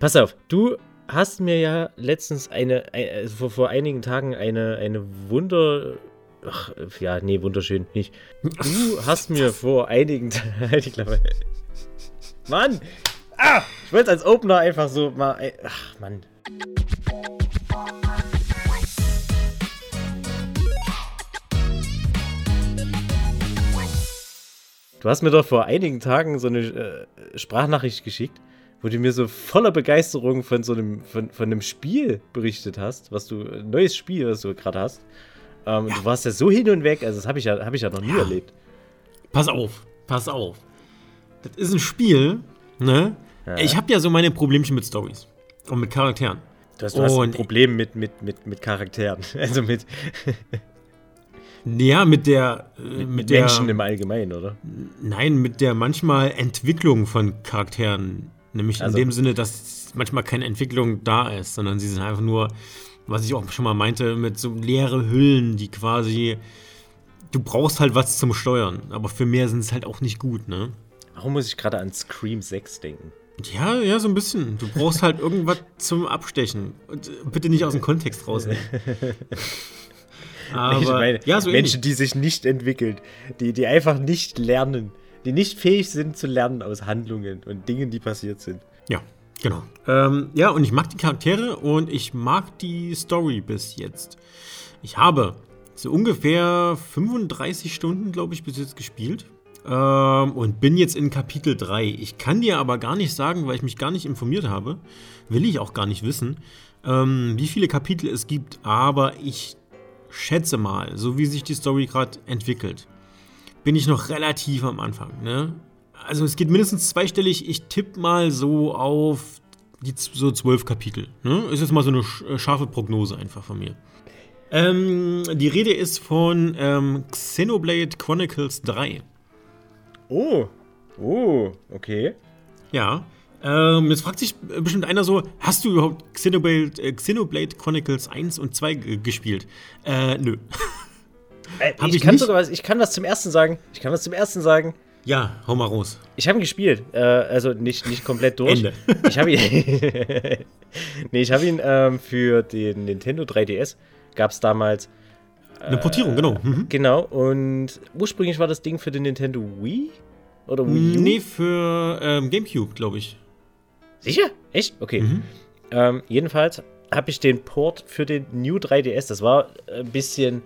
Pass auf, du hast mir ja letztens eine, also vor, vor einigen Tagen eine, eine Wunder. Ach, ja, nee, wunderschön nicht. Du hast mir vor einigen Tagen. Halt die Klappe. Mann! Ah! Ich wollte es als Opener einfach so mal. Ach, Mann. Du hast mir doch vor einigen Tagen so eine äh, Sprachnachricht geschickt, wo du mir so voller Begeisterung von so einem, von, von einem Spiel berichtet hast, was du, ein neues Spiel, was du gerade hast. Ähm, ja. Du warst ja so hin und weg, also das habe ich, ja, hab ich ja noch nie ja. erlebt. Pass auf, pass auf. Das ist ein Spiel, ne? Ja. Ich habe ja so meine Problemchen mit Stories und mit Charakteren. Du hast, du hast ein Problem mit, mit, mit, mit Charakteren. Also mit. Ja, mit der. Äh, mit, mit Menschen der, im Allgemeinen, oder? Nein, mit der manchmal Entwicklung von Charakteren. Nämlich also, in dem Sinne, dass manchmal keine Entwicklung da ist, sondern sie sind einfach nur, was ich auch schon mal meinte, mit so leere Hüllen, die quasi. Du brauchst halt was zum Steuern, aber für mehr sind es halt auch nicht gut, ne? Warum muss ich gerade an Scream 6 denken? Ja, ja, so ein bisschen. Du brauchst halt irgendwas zum Abstechen. Und äh, bitte nicht aus dem Kontext rausnehmen. Aber, ich meine, ja, so Menschen, ähnlich. die sich nicht entwickeln, die, die einfach nicht lernen, die nicht fähig sind zu lernen aus Handlungen und Dingen, die passiert sind. Ja, genau. Ähm, ja, und ich mag die Charaktere und ich mag die Story bis jetzt. Ich habe so ungefähr 35 Stunden, glaube ich, bis jetzt gespielt. Ähm, und bin jetzt in Kapitel 3. Ich kann dir aber gar nicht sagen, weil ich mich gar nicht informiert habe. Will ich auch gar nicht wissen, ähm, wie viele Kapitel es gibt. Aber ich schätze mal, so wie sich die Story gerade entwickelt, bin ich noch relativ am Anfang. Ne? Also es geht mindestens zweistellig. Ich tippe mal so auf die so zwölf Kapitel. Ne? Ist jetzt mal so eine äh, scharfe Prognose einfach von mir. Ähm, die Rede ist von ähm, Xenoblade Chronicles 3. Oh, oh, okay. Ja, ähm, jetzt fragt sich bestimmt einer so: Hast du überhaupt Xenoblade, äh, Xenoblade Chronicles 1 und 2 gespielt? Äh, nö. Äh, ich, ich, kann sogar was, ich kann was zum ersten sagen. Ich kann was zum ersten sagen. Ja, hau mal raus. Ich habe ihn gespielt. Äh, also nicht, nicht komplett durch. Ende. Ich habe ihn. nee, ich habe ihn ähm, für den Nintendo 3DS. Gab es damals. Eine Portierung, genau. Mhm. Genau. Und ursprünglich war das Ding für den Nintendo Wii. Oder Wii U? Nee, für ähm, GameCube, glaube ich. Sicher? Echt? Okay. Mhm. Ähm, jedenfalls habe ich den Port für den New 3DS. Das war ein bisschen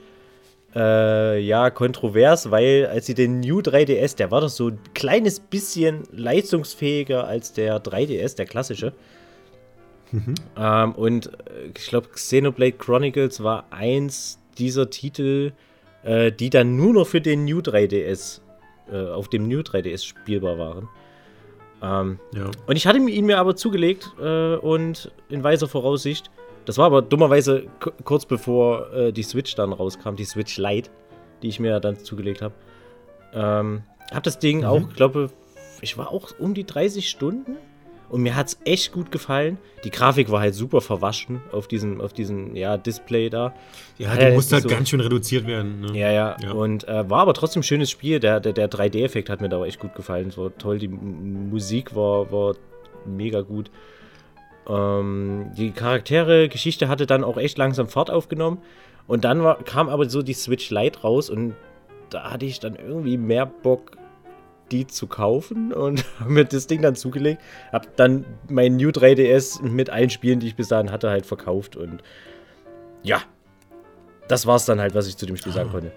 äh, ja kontrovers, weil als sie den New 3DS, der war doch so ein kleines bisschen leistungsfähiger als der 3DS, der klassische. Mhm. Ähm, und äh, ich glaube, Xenoblade Chronicles war eins dieser Titel, äh, die dann nur noch für den New 3DS, äh, auf dem New 3DS spielbar waren. Ähm, ja. Und ich hatte ihn mir aber zugelegt äh, und in weiser Voraussicht. Das war aber dummerweise kurz bevor äh, die Switch dann rauskam, die Switch Lite, die ich mir dann zugelegt habe. Ähm, hab das Ding mhm. auch, glaube ich, war auch um die 30 Stunden und mir hat es echt gut gefallen. Die Grafik war halt super verwaschen auf diesem, auf diesem ja, Display da. Ja, die musste halt so ganz schön reduziert werden. Ne? Ja, ja, ja, Und äh, war aber trotzdem ein schönes Spiel. Der, der, der 3D-Effekt hat mir da auch echt gut gefallen. Es war toll. Die Musik war, war mega gut. Ähm, die Charaktere, Geschichte hatte dann auch echt langsam Fahrt aufgenommen. Und dann war, kam aber so die Switch Lite raus und da hatte ich dann irgendwie mehr Bock die zu kaufen und habe mir das Ding dann zugelegt. Habe dann mein New 3DS mit allen Spielen, die ich bis dahin hatte, halt verkauft und ja, das war es dann halt, was ich zu dem Spiel sagen konnte.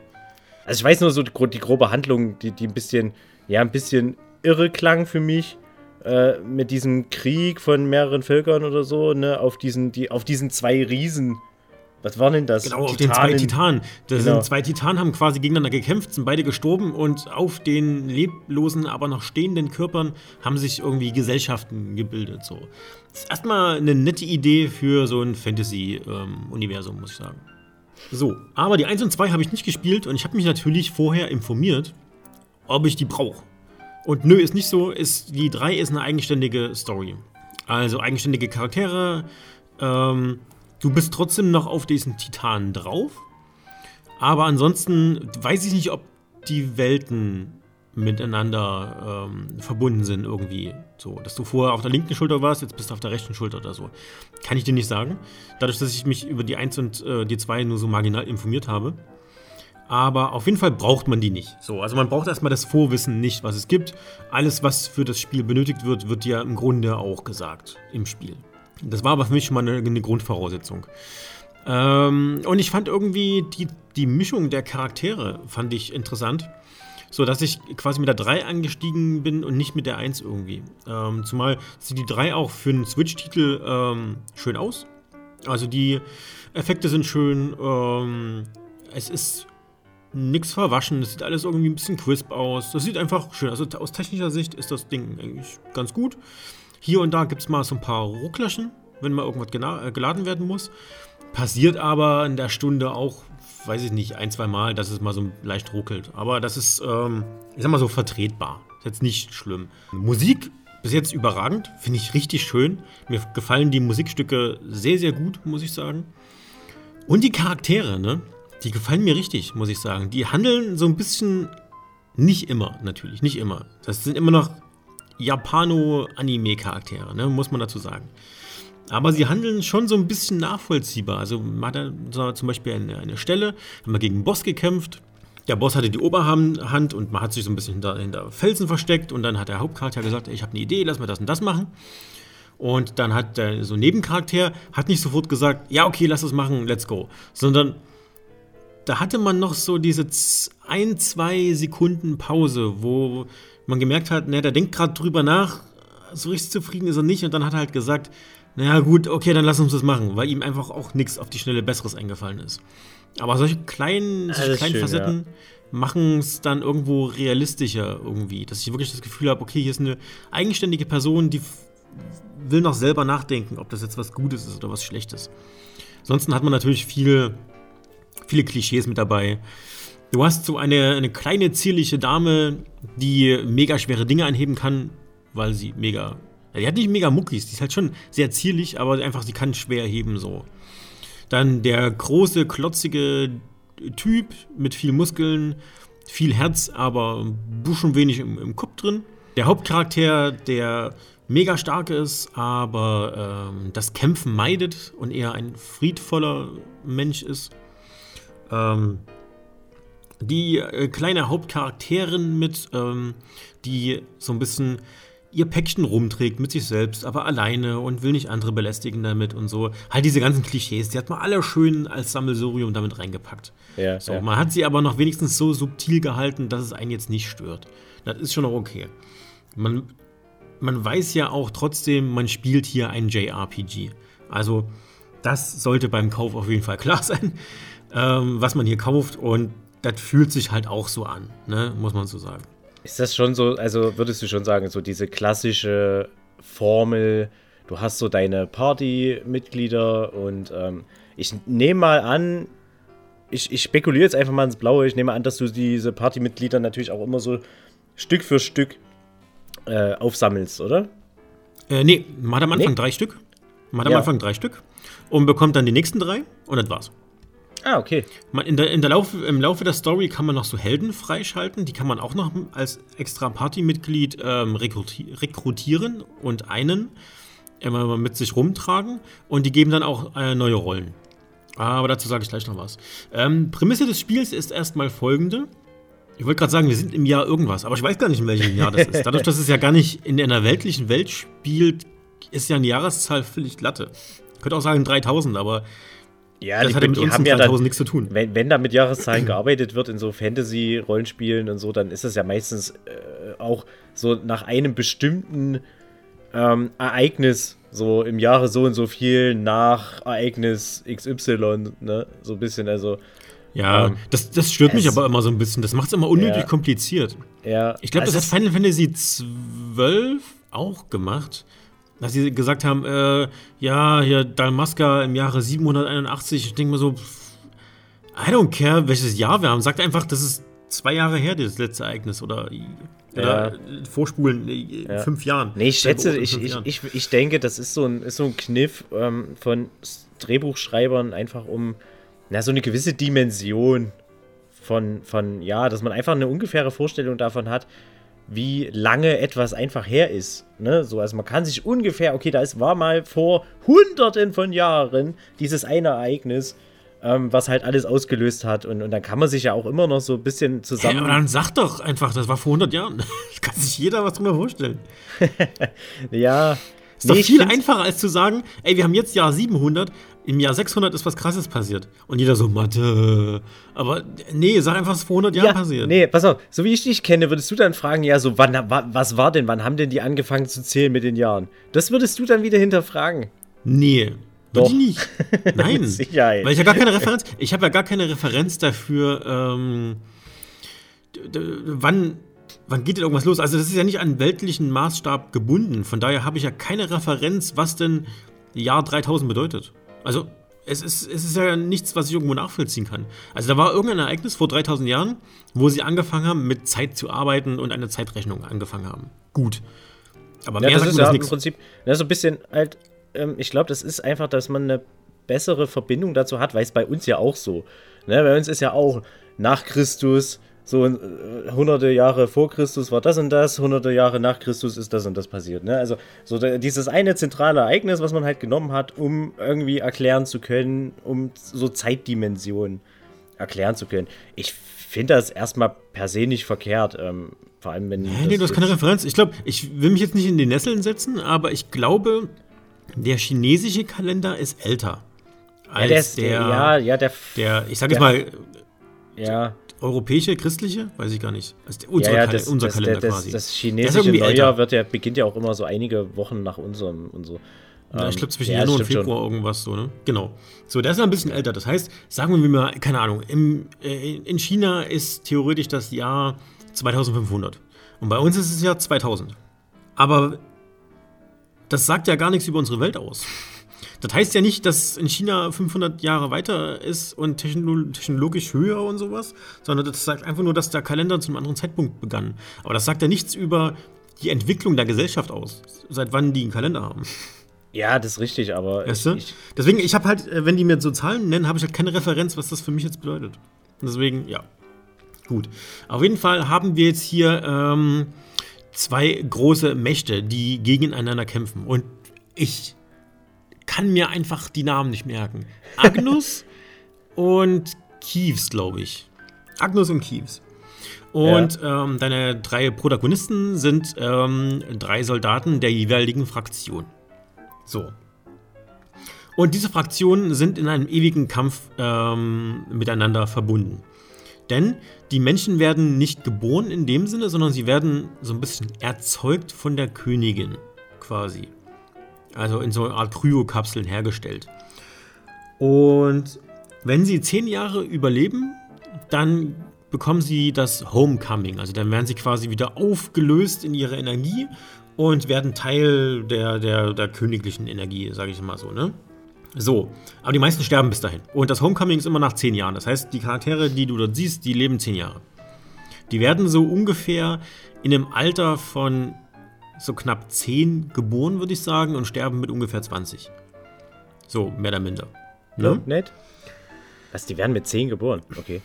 Also ich weiß nur so die, die grobe Handlung, die, die ein bisschen, ja, ein bisschen irre klang für mich. Äh, mit diesem Krieg von mehreren Völkern oder so, ne, auf diesen, die, auf diesen zwei Riesen, was waren denn das? Genau, auf den zwei Titanen. Das genau. sind zwei Titanen, haben quasi gegeneinander gekämpft, sind beide gestorben und auf den leblosen, aber noch stehenden Körpern haben sich irgendwie Gesellschaften gebildet. So. Das ist erstmal eine nette Idee für so ein Fantasy-Universum, ähm, muss ich sagen. So, aber die 1 und 2 habe ich nicht gespielt und ich habe mich natürlich vorher informiert, ob ich die brauche. Und nö, ist nicht so. Ist, die 3 ist eine eigenständige Story. Also eigenständige Charaktere, ähm, Du bist trotzdem noch auf diesen Titanen drauf. Aber ansonsten weiß ich nicht, ob die Welten miteinander ähm, verbunden sind irgendwie. So, dass du vorher auf der linken Schulter warst, jetzt bist du auf der rechten Schulter oder so. Kann ich dir nicht sagen. Dadurch, dass ich mich über die 1 und äh, die 2 nur so marginal informiert habe. Aber auf jeden Fall braucht man die nicht. So, also man braucht erstmal das Vorwissen nicht, was es gibt. Alles, was für das Spiel benötigt wird, wird ja im Grunde auch gesagt im Spiel. Das war aber für mich schon mal eine, eine Grundvoraussetzung. Ähm, und ich fand irgendwie die, die Mischung der Charaktere fand ich interessant. So dass ich quasi mit der 3 angestiegen bin und nicht mit der 1 irgendwie. Ähm, zumal sieht die 3 auch für einen Switch-Titel ähm, schön aus. Also die Effekte sind schön. Ähm, es ist nichts verwaschen. Es sieht alles irgendwie ein bisschen crisp aus. Das sieht einfach schön aus. Also aus technischer Sicht ist das Ding eigentlich ganz gut. Hier und da gibt es mal so ein paar Rucklerchen, wenn mal irgendwas äh, geladen werden muss. Passiert aber in der Stunde auch weiß ich nicht, ein, zwei Mal, dass es mal so leicht ruckelt. Aber das ist, ähm, ich sag mal so, vertretbar. Ist jetzt nicht schlimm. Musik bis jetzt überragend, finde ich richtig schön. Mir gefallen die Musikstücke sehr, sehr gut, muss ich sagen. Und die Charaktere, ne? Die gefallen mir richtig, muss ich sagen. Die handeln so ein bisschen, nicht immer, natürlich, nicht immer. Das sind immer noch Japano-Anime-Charaktere, ne? Muss man dazu sagen. Aber sie handeln schon so ein bisschen nachvollziehbar. Also man hat da zum Beispiel eine, eine Stelle, haben wir gegen einen Boss gekämpft. Der Boss hatte die Oberhand und man hat sich so ein bisschen hinter, hinter Felsen versteckt und dann hat der Hauptcharakter gesagt, ich habe eine Idee, lass mal das und das machen. Und dann hat der so ein Nebencharakter hat nicht sofort gesagt, ja okay, lass das machen, let's go, sondern da hatte man noch so diese ein, zwei Sekunden Pause, wo man gemerkt hat, ne, der denkt gerade drüber nach, so richtig zufrieden ist er nicht und dann hat er halt gesagt, naja, gut, okay, dann lass uns das machen, weil ihm einfach auch nichts auf die Schnelle Besseres eingefallen ist. Aber solche kleinen, solche kleinen schön, Facetten ja. machen es dann irgendwo realistischer irgendwie, dass ich wirklich das Gefühl habe, okay, hier ist eine eigenständige Person, die will noch selber nachdenken, ob das jetzt was Gutes ist oder was Schlechtes. Ansonsten hat man natürlich viele, viele Klischees mit dabei. Du hast so eine, eine kleine, zierliche Dame, die mega schwere Dinge anheben kann, weil sie mega ja, die hat nicht mega Muckis, die ist halt schon sehr zierlich, aber einfach, sie kann schwer heben so. Dann der große, klotzige Typ mit viel Muskeln, viel Herz, aber buschen wenig im, im Kopf drin. Der Hauptcharakter, der mega stark ist, aber ähm, das Kämpfen meidet und eher ein friedvoller Mensch ist. Ähm, die äh, kleine Hauptcharakterin mit, ähm, die so ein bisschen ihr Päckchen rumträgt mit sich selbst, aber alleine und will nicht andere belästigen damit und so. Halt diese ganzen Klischees, die hat man alle schön als Sammelsurium damit reingepackt. Ja, so, ja. Man hat sie aber noch wenigstens so subtil gehalten, dass es einen jetzt nicht stört. Das ist schon noch okay. Man, man weiß ja auch trotzdem, man spielt hier ein JRPG. Also, das sollte beim Kauf auf jeden Fall klar sein, ähm, was man hier kauft und das fühlt sich halt auch so an, ne? muss man so sagen. Ist das schon so, also würdest du schon sagen, so diese klassische Formel, du hast so deine Partymitglieder und ähm, ich nehme mal an, ich, ich spekuliere jetzt einfach mal ins Blaue, ich nehme an, dass du diese Partymitglieder natürlich auch immer so Stück für Stück äh, aufsammelst, oder? Äh, nee, man hat am Anfang nee. drei Stück. Man hat ja. am Anfang drei Stück und bekommt dann die nächsten drei und das war's. Ah, okay. In der, in der Laufe, Im Laufe der Story kann man noch so Helden freischalten. Die kann man auch noch als extra Partymitglied ähm, rekrutieren und einen immer mit sich rumtragen. Und die geben dann auch äh, neue Rollen. Aber dazu sage ich gleich noch was. Ähm, Prämisse des Spiels ist erstmal folgende. Ich wollte gerade sagen, wir sind im Jahr irgendwas, aber ich weiß gar nicht, in welchem Jahr das ist. Dadurch, dass es ja gar nicht in einer weltlichen Welt spielt, ist ja eine Jahreszahl völlig glatte. Ich könnte auch sagen 3000, aber ja, das die, hat mit uns haben ja dann, nichts zu tun. Wenn, wenn da mit Jahreszahlen gearbeitet wird in so Fantasy-Rollenspielen und so, dann ist das ja meistens äh, auch so nach einem bestimmten ähm, Ereignis, so im Jahre so und so viel nach Ereignis XY, ne? So ein bisschen, also. Ja, ähm, das, das stört mich aber immer so ein bisschen. Das macht es immer unnötig ja, kompliziert. Ja. Ich glaube, das hat Final Fantasy XII auch gemacht dass sie gesagt haben, äh, ja, hier Dalmaska im Jahre 781. Ich denke mir so, I don't care, welches Jahr wir haben. Sagt einfach, das ist zwei Jahre her, das letzte Ereignis. Oder, oder ja. vorspulen, äh, ja. fünf Jahren. Nee, ich schätze, ich, ich, ich, ich denke, das ist so ein, ist so ein Kniff ähm, von Drehbuchschreibern, einfach um na, so eine gewisse Dimension von, von, ja, dass man einfach eine ungefähre Vorstellung davon hat, wie lange etwas einfach her ist. Ne? So, also man kann sich ungefähr, okay, da ist, war mal vor hunderten von Jahren dieses eine Ereignis, ähm, was halt alles ausgelöst hat. Und, und dann kann man sich ja auch immer noch so ein bisschen zusammen. Ja, aber dann sag doch einfach, das war vor 100 Jahren. kann sich jeder was drüber vorstellen. ja. Ist nee, doch viel einfacher als zu sagen, ey, wir haben jetzt Jahr 700, im Jahr 600 ist was Krasses passiert. Und jeder so, Mathe. Aber nee, sag einfach, was vor 100 Jahren ja, passiert. Nee, pass auf, so wie ich dich kenne, würdest du dann fragen, ja, so, wann, was war denn, wann haben denn die angefangen zu zählen mit den Jahren? Das würdest du dann wieder hinterfragen. Nee. Doch. nicht. Nein. Sicherheit. Weil ich ja gar keine Referenz, ich habe ja gar keine Referenz dafür, ähm, wann wann geht denn irgendwas los? Also das ist ja nicht an weltlichen Maßstab gebunden. Von daher habe ich ja keine Referenz, was denn Jahr 3000 bedeutet. Also es ist, es ist ja nichts, was ich irgendwo nachvollziehen kann. Also da war irgendein Ereignis vor 3000 Jahren, wo sie angefangen haben, mit Zeit zu arbeiten und eine Zeitrechnung angefangen haben. Gut. Aber mehr ja, das ist ja im Prinzip, das ist so ein bisschen halt, ähm, ich glaube, das ist einfach, dass man eine bessere Verbindung dazu hat, weil es bei uns ja auch so. Ne? Bei uns ist ja auch nach Christus, so äh, hunderte Jahre vor Christus war das und das, hunderte Jahre nach Christus ist das und das passiert. Ne? Also so da, dieses eine zentrale Ereignis, was man halt genommen hat, um irgendwie erklären zu können, um so Zeitdimensionen erklären zu können. Ich finde das erstmal per se nicht verkehrt. Ähm, vor allem, wenn. Nee, nee, du hast keine Referenz. Ich glaube, ich will mich jetzt nicht in die Nesseln setzen, aber ich glaube, der chinesische Kalender ist älter. Als ja, der, ist, der, ja, ja, der, der ich sag jetzt mal, ja europäische, christliche? Weiß ich gar nicht. Also unser, ja, ja, das, unser das, Kalender das, quasi. Das chinesische Neujahr wird ja, beginnt ja auch immer so einige Wochen nach unserem und so. Ja, ich glaube zwischen ja, Januar und Februar schon. irgendwas so, ne? Genau. So, der ist ein bisschen älter. Das heißt, sagen wir mal, keine Ahnung, im, äh, in China ist theoretisch das Jahr 2500. Und bei uns ist es ja 2000. Aber das sagt ja gar nichts über unsere Welt aus. Das heißt ja nicht, dass in China 500 Jahre weiter ist und technologisch höher und sowas, sondern das sagt einfach nur, dass der Kalender zu einem anderen Zeitpunkt begann. Aber das sagt ja nichts über die Entwicklung der Gesellschaft aus, seit wann die einen Kalender haben. Ja, das ist richtig, aber. Weißt du? ich, Deswegen, ich habe halt, äh, wenn die mir so Zahlen nennen, habe ich halt keine Referenz, was das für mich jetzt bedeutet. Deswegen, ja. Gut. Auf jeden Fall haben wir jetzt hier ähm, zwei große Mächte, die gegeneinander kämpfen. Und ich kann mir einfach die Namen nicht merken. Agnus und Kiews, glaube ich. Agnus und Kiews. Und ja. ähm, deine drei Protagonisten sind ähm, drei Soldaten der jeweiligen Fraktion. So. Und diese Fraktionen sind in einem ewigen Kampf ähm, miteinander verbunden. Denn die Menschen werden nicht geboren in dem Sinne, sondern sie werden so ein bisschen erzeugt von der Königin quasi also in so einer Art Kryokapseln hergestellt. Und wenn sie zehn Jahre überleben, dann bekommen sie das Homecoming. Also dann werden sie quasi wieder aufgelöst in ihre Energie und werden Teil der, der, der königlichen Energie, sage ich mal so, ne? So, aber die meisten sterben bis dahin. Und das Homecoming ist immer nach zehn Jahren. Das heißt, die Charaktere, die du dort siehst, die leben zehn Jahre. Die werden so ungefähr in einem Alter von so knapp 10 geboren, würde ich sagen, und sterben mit ungefähr 20. So, mehr oder minder. Ne? Ja, nett. Was, die werden mit 10 geboren? Okay.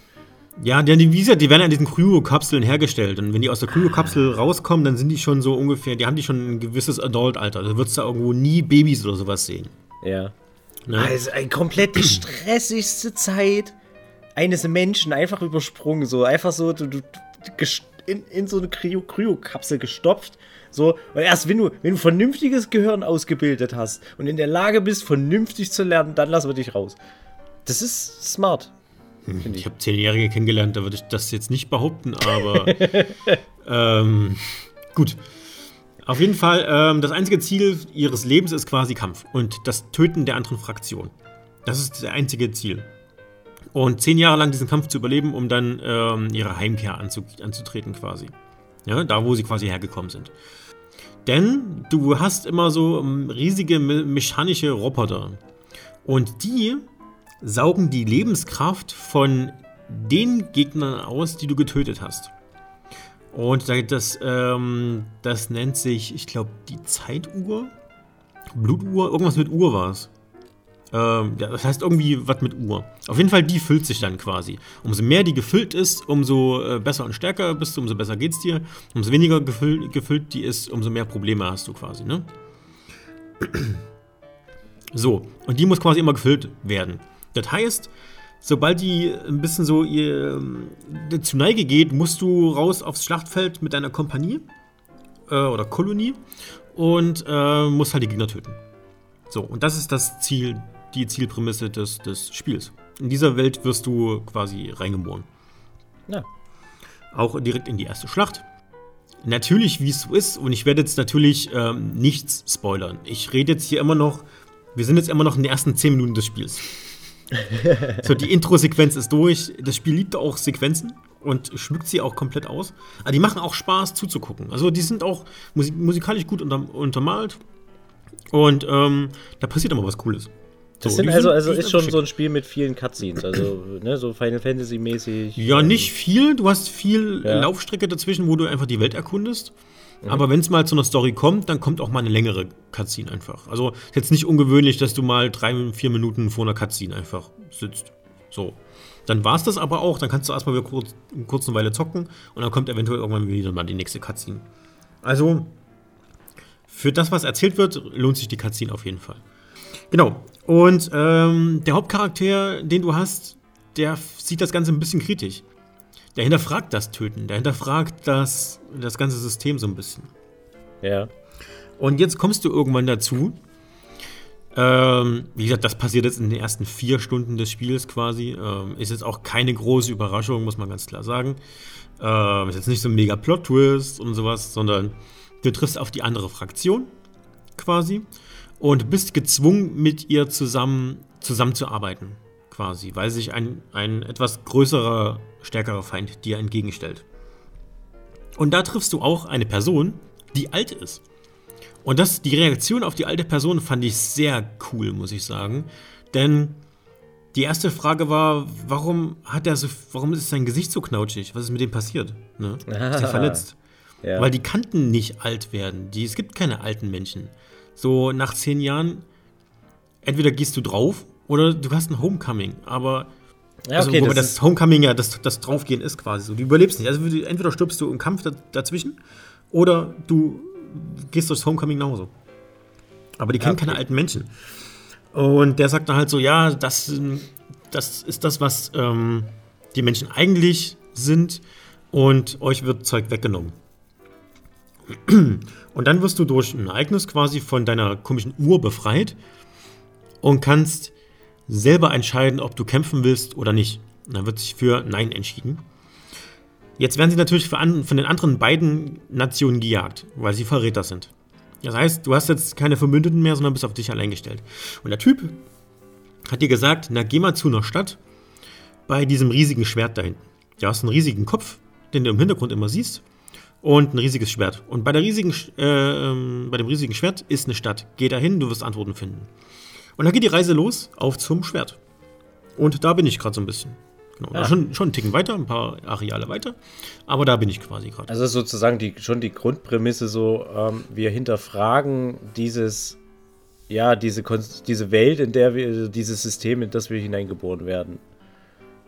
Ja, die, wie gesagt, die werden an diesen Kryo-Kapseln hergestellt. Und wenn die aus der Kryo-Kapsel rauskommen, dann sind die schon so ungefähr, die haben die schon ein gewisses Adult-Alter. Da würdest du irgendwo nie Babys oder sowas sehen. Ja. Ne? Also ein komplett die stressigste Zeit eines Menschen einfach übersprungen. So einfach so du, du, in, in so eine Kryo-Kapsel gestopft so, weil erst wenn du, wenn du vernünftiges Gehirn ausgebildet hast und in der Lage bist, vernünftig zu lernen, dann lassen wir dich raus. Das ist smart. Hm, ich, ich habe Zehnjährige kennengelernt, da würde ich das jetzt nicht behaupten, aber ähm, gut. Auf jeden Fall, ähm, das einzige Ziel ihres Lebens ist quasi Kampf und das Töten der anderen Fraktion. Das ist das einzige Ziel. Und zehn Jahre lang diesen Kampf zu überleben, um dann ähm, ihre Heimkehr anzu anzutreten quasi. Ja, da, wo sie quasi hergekommen sind. Denn du hast immer so ähm, riesige mechanische Roboter. Und die saugen die Lebenskraft von den Gegnern aus, die du getötet hast. Und das, ähm, das nennt sich, ich glaube, die Zeituhr? Blutuhr? Irgendwas mit Uhr war es. Ähm, ja, das heißt irgendwie was mit Uhr. Auf jeden Fall, die füllt sich dann quasi. Umso mehr die gefüllt ist, umso äh, besser und stärker bist du, umso besser geht's dir. Umso weniger gefüllt, gefüllt die ist, umso mehr Probleme hast du quasi, ne? So, und die muss quasi immer gefüllt werden. Das heißt, sobald die ein bisschen so ihr, äh, zu Neige geht, musst du raus aufs Schlachtfeld mit deiner Kompanie äh, oder Kolonie und äh, musst halt die Gegner töten. So, und das ist das Ziel, die Zielprämisse des, des Spiels. In dieser Welt wirst du quasi reingeboren. Ja. Auch direkt in die erste Schlacht. Natürlich, wie es so ist, und ich werde jetzt natürlich ähm, nichts spoilern. Ich rede jetzt hier immer noch, wir sind jetzt immer noch in den ersten 10 Minuten des Spiels. so, die Intro-Sequenz ist durch. Das Spiel liebt auch Sequenzen und schmückt sie auch komplett aus. Aber die machen auch Spaß zuzugucken. Also die sind auch musik musikalisch gut unter untermalt. Und ähm, da passiert immer was Cooles. Das sind also, also ist schon so ein Spiel mit vielen Cutscenes, also ne, so Final Fantasy mäßig. Ja, ähm, nicht viel. Du hast viel ja. Laufstrecke dazwischen, wo du einfach die Welt erkundest. Mhm. Aber wenn es mal zu einer Story kommt, dann kommt auch mal eine längere Cutscene einfach. Also ist jetzt nicht ungewöhnlich, dass du mal drei, vier Minuten vor einer Cutscene einfach sitzt. So. Dann war es das aber auch. Dann kannst du erstmal wieder kurz, eine kurze Weile zocken und dann kommt eventuell irgendwann wieder mal die nächste Cutscene. Also, für das, was erzählt wird, lohnt sich die Cutscene auf jeden Fall. Genau. Und ähm, der Hauptcharakter, den du hast, der sieht das Ganze ein bisschen kritisch. Der hinterfragt das Töten, der hinterfragt das, das ganze System so ein bisschen. Ja. Und jetzt kommst du irgendwann dazu. Ähm, wie gesagt, das passiert jetzt in den ersten vier Stunden des Spiels quasi. Ähm, ist jetzt auch keine große Überraschung, muss man ganz klar sagen. Ähm, ist jetzt nicht so ein mega Plot-Twist und sowas, sondern du triffst auf die andere Fraktion quasi und bist gezwungen, mit ihr zusammen zusammenzuarbeiten quasi, weil sich ein, ein etwas größerer, stärkerer Feind dir entgegenstellt. Und da triffst du auch eine Person, die alt ist. Und das, die Reaktion auf die alte Person fand ich sehr cool, muss ich sagen. Denn die erste Frage war, warum hat er so, warum ist sein Gesicht so knautschig? Was ist mit dem passiert? Ne? Ist er verletzt? Ja. Weil die kannten nicht alt werden. Die, es gibt keine alten Menschen. So nach zehn Jahren, entweder gehst du drauf oder du hast ein Homecoming. Aber ja, also, okay, wobei das, das Homecoming ja das, das Draufgehen ist quasi so. Du überlebst nicht. Also entweder stirbst du im Kampf dazwischen oder du gehst durchs Homecoming genauso. Aber die kennen okay. keine alten Menschen. Und der sagt dann halt so, ja, das, das ist das, was ähm, die Menschen eigentlich sind und euch wird Zeug weggenommen. Und dann wirst du durch ein Ereignis quasi von deiner komischen Uhr befreit und kannst selber entscheiden, ob du kämpfen willst oder nicht. Und dann wird sich für Nein entschieden. Jetzt werden sie natürlich von den anderen beiden Nationen gejagt, weil sie Verräter sind. Das heißt, du hast jetzt keine Verbündeten mehr, sondern bist auf dich allein gestellt. Und der Typ hat dir gesagt, na geh mal zu einer Stadt bei diesem riesigen Schwert da hinten. Du hast einen riesigen Kopf, den du im Hintergrund immer siehst, und ein riesiges Schwert. Und bei, der riesigen, äh, ähm, bei dem riesigen Schwert ist eine Stadt. Geh da hin, du wirst Antworten finden. Und dann geht die Reise los auf zum Schwert. Und da bin ich gerade so ein bisschen. Genau. Ja. Schon, schon einen Ticken weiter, ein paar Areale weiter. Aber da bin ich quasi gerade. Also sozusagen die, schon die Grundprämisse so, ähm, wir hinterfragen dieses, ja, diese, diese Welt, in der wir, dieses System, in das wir hineingeboren werden.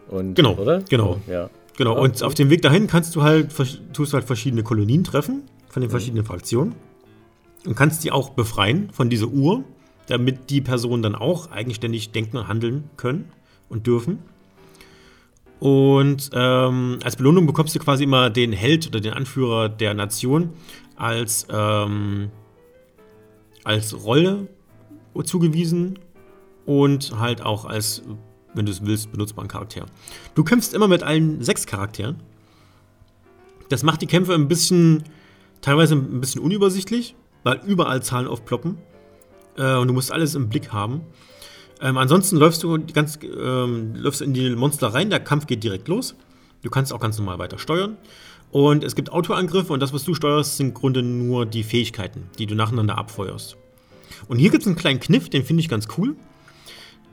Und, genau, oder? Genau. Ja. Genau, und auf dem Weg dahin kannst du halt, tust halt verschiedene Kolonien treffen, von den mhm. verschiedenen Fraktionen. Und kannst die auch befreien von dieser Uhr, damit die Personen dann auch eigenständig denken und handeln können und dürfen. Und ähm, als Belohnung bekommst du quasi immer den Held oder den Anführer der Nation als, ähm, als Rolle zugewiesen und halt auch als, wenn du es willst, benutzbaren Charakter. Du kämpfst immer mit allen sechs Charakteren. Das macht die Kämpfe ein bisschen, teilweise ein bisschen unübersichtlich, weil überall Zahlen aufploppen. Äh, und du musst alles im Blick haben. Ähm, ansonsten läufst du ganz ähm, läufst in die Monster rein, der Kampf geht direkt los. Du kannst auch ganz normal weiter steuern. Und es gibt Autoangriffe und das, was du steuerst, sind im Grunde nur die Fähigkeiten, die du nacheinander abfeuerst. Und hier gibt es einen kleinen Kniff, den finde ich ganz cool.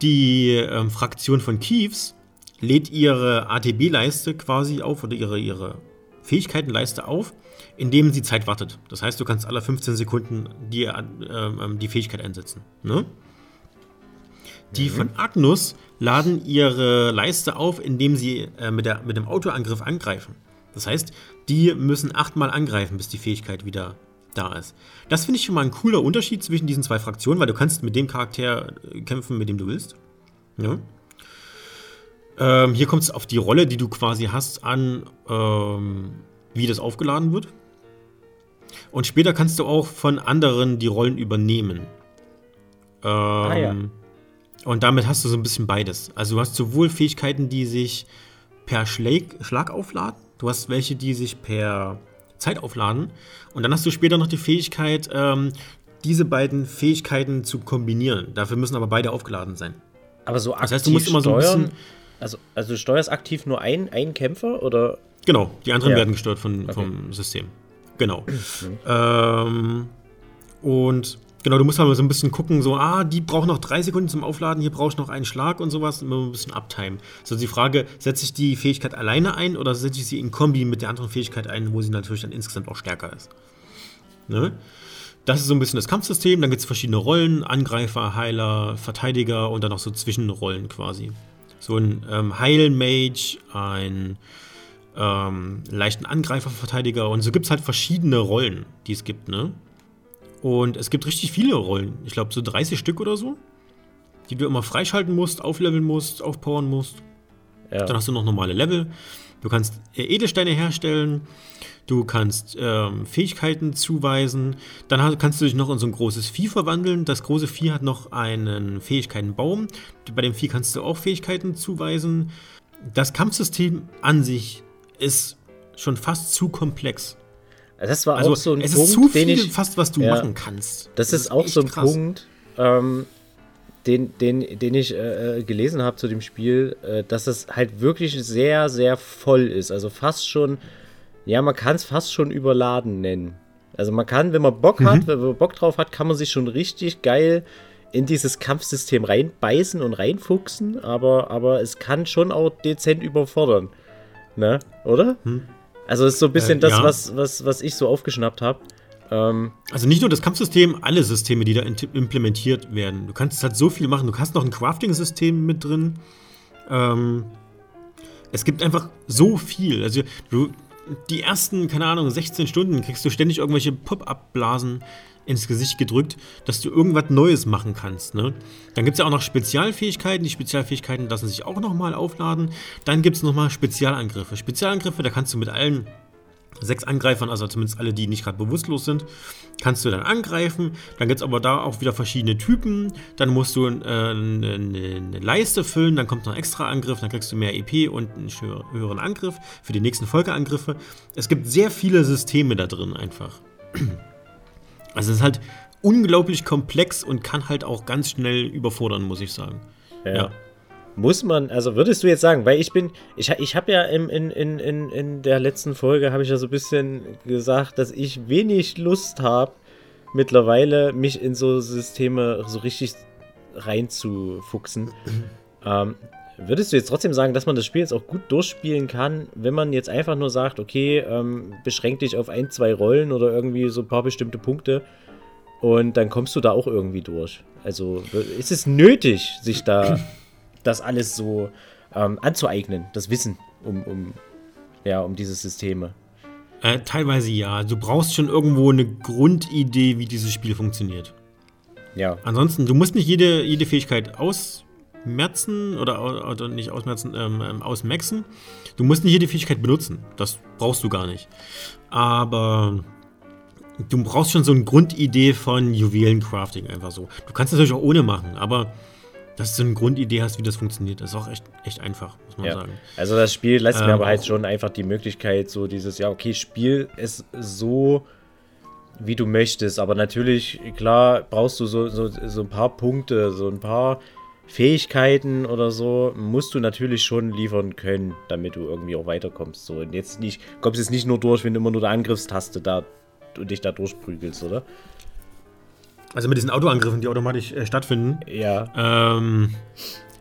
Die ähm, Fraktion von Kiews lädt ihre ATB-Leiste quasi auf oder ihre, ihre Fähigkeitenleiste auf indem sie Zeit wartet. Das heißt, du kannst alle 15 Sekunden die, äh, die Fähigkeit einsetzen. Ne? Die mhm. von Agnus laden ihre Leiste auf, indem sie äh, mit, der, mit dem Autoangriff angreifen. Das heißt, die müssen achtmal angreifen, bis die Fähigkeit wieder da ist. Das finde ich schon mal ein cooler Unterschied zwischen diesen zwei Fraktionen, weil du kannst mit dem Charakter äh, kämpfen, mit dem du willst. Ja. Ähm, hier kommt es auf die Rolle, die du quasi hast, an, ähm, wie das aufgeladen wird. Und später kannst du auch von anderen die Rollen übernehmen. Ähm, ah, ja. Und damit hast du so ein bisschen beides. Also du hast sowohl Fähigkeiten, die sich per Schlag, Schlag aufladen, du hast welche, die sich per Zeit aufladen. Und dann hast du später noch die Fähigkeit, ähm, diese beiden Fähigkeiten zu kombinieren. Dafür müssen aber beide aufgeladen sein. Aber so aktiv das heißt, du musst immer steuern, so ein bisschen. Also, also du steuerst aktiv nur einen, einen Kämpfer oder? Genau, die anderen ja. werden gesteuert von, okay. vom System. Genau. Mhm. Ähm, und genau, du musst halt mal so ein bisschen gucken, so, ah, die braucht noch drei Sekunden zum Aufladen, hier brauchst du noch einen Schlag und sowas, immer ein bisschen uptime. So die Frage, setze ich die Fähigkeit alleine ein oder setze ich sie in Kombi mit der anderen Fähigkeit ein, wo sie natürlich dann insgesamt auch stärker ist. Ne? Das ist so ein bisschen das Kampfsystem. Dann gibt es verschiedene Rollen: Angreifer, Heiler, Verteidiger und dann noch so Zwischenrollen quasi. So ein ähm, Heilmage, ein ähm, leichten Angreifer-Verteidiger und so gibt es halt verschiedene Rollen, die es gibt, ne? Und es gibt richtig viele Rollen. Ich glaube, so 30 Stück oder so, die du immer freischalten musst, aufleveln musst, aufpowern musst. Ja. Dann hast du noch normale Level. Du kannst Edelsteine herstellen. Du kannst ähm, Fähigkeiten zuweisen. Dann kannst du dich noch in so ein großes Vieh verwandeln. Das große Vieh hat noch einen Fähigkeitenbaum. Bei dem Vieh kannst du auch Fähigkeiten zuweisen. Das Kampfsystem an sich ist schon fast zu komplex. Das war also, auch so ein es Punkt, ist zu viel den ich, fast, was du ja, machen kannst. Das, das ist, auch so ein krass. Punkt, ähm, den, den, den ich äh, äh, gelesen habe zu dem Spiel, äh, dass es halt wirklich sehr, sehr voll ist. Also fast schon, ja, man kann es fast schon überladen nennen. Also man kann, wenn man Bock mhm. hat, wenn man Bock drauf hat, kann man sich schon richtig geil in dieses Kampfsystem reinbeißen und reinfuchsen, aber, aber es kann schon auch dezent überfordern. Ne? Oder? Hm. Also ist so ein bisschen äh, das, ja. was, was, was ich so aufgeschnappt habe. Ähm, also nicht nur das Kampfsystem, alle Systeme, die da implementiert werden. Du kannst halt so viel machen. Du hast noch ein Crafting-System mit drin. Ähm, es gibt einfach so viel. Also du, die ersten, keine Ahnung, 16 Stunden kriegst du ständig irgendwelche Pop-up-Blasen ins Gesicht gedrückt, dass du irgendwas Neues machen kannst. Ne? Dann gibt es ja auch noch Spezialfähigkeiten. Die Spezialfähigkeiten lassen sich auch nochmal aufladen. Dann gibt es nochmal Spezialangriffe. Spezialangriffe, da kannst du mit allen sechs Angreifern, also zumindest alle, die nicht gerade bewusstlos sind, kannst du dann angreifen. Dann gibt es aber da auch wieder verschiedene Typen. Dann musst du äh, eine, eine, Leiste füllen, dann kommt noch ein extra Angriff, dann kriegst du mehr EP und einen höheren Angriff für die nächsten Folgeangriffe. Es gibt sehr viele Systeme da drin einfach. Also es ist halt unglaublich komplex und kann halt auch ganz schnell überfordern, muss ich sagen. Ja. ja. Muss man, also würdest du jetzt sagen, weil ich bin, ich, ich habe ja im, in, in, in, in der letzten Folge, habe ich ja so ein bisschen gesagt, dass ich wenig Lust habe, mittlerweile mich in so Systeme so richtig reinzufuchsen. ähm, würdest du jetzt trotzdem sagen, dass man das Spiel jetzt auch gut durchspielen kann, wenn man jetzt einfach nur sagt, okay, ähm, beschränk dich auf ein, zwei Rollen oder irgendwie so ein paar bestimmte Punkte und dann kommst du da auch irgendwie durch? Also ist es nötig, sich da das alles so ähm, anzueignen, das Wissen um, um, ja, um diese Systeme? Äh, teilweise ja. Du brauchst schon irgendwo eine Grundidee, wie dieses Spiel funktioniert. Ja. Ansonsten, du musst nicht jede, jede Fähigkeit ausmerzen oder, oder nicht ausmerzen, ähm, ähm, ausmaxen. Du musst nicht jede Fähigkeit benutzen. Das brauchst du gar nicht. Aber du brauchst schon so eine Grundidee von Juwelencrafting einfach so. Du kannst es natürlich auch ohne machen, aber dass du eine Grundidee hast, wie das funktioniert. Das ist auch echt, echt einfach, muss man ja. sagen. Also das Spiel lässt ähm, mir aber halt schon einfach die Möglichkeit, so dieses, ja, okay, Spiel es so, wie du möchtest. Aber natürlich, klar, brauchst du so, so, so ein paar Punkte, so ein paar Fähigkeiten oder so, musst du natürlich schon liefern können, damit du irgendwie auch weiterkommst. So, und jetzt nicht, kommst jetzt nicht nur durch, wenn du immer nur die Angriffstaste da und dich da durchprügelst, oder? Also mit diesen Autoangriffen, die automatisch äh, stattfinden. Ja. Ähm,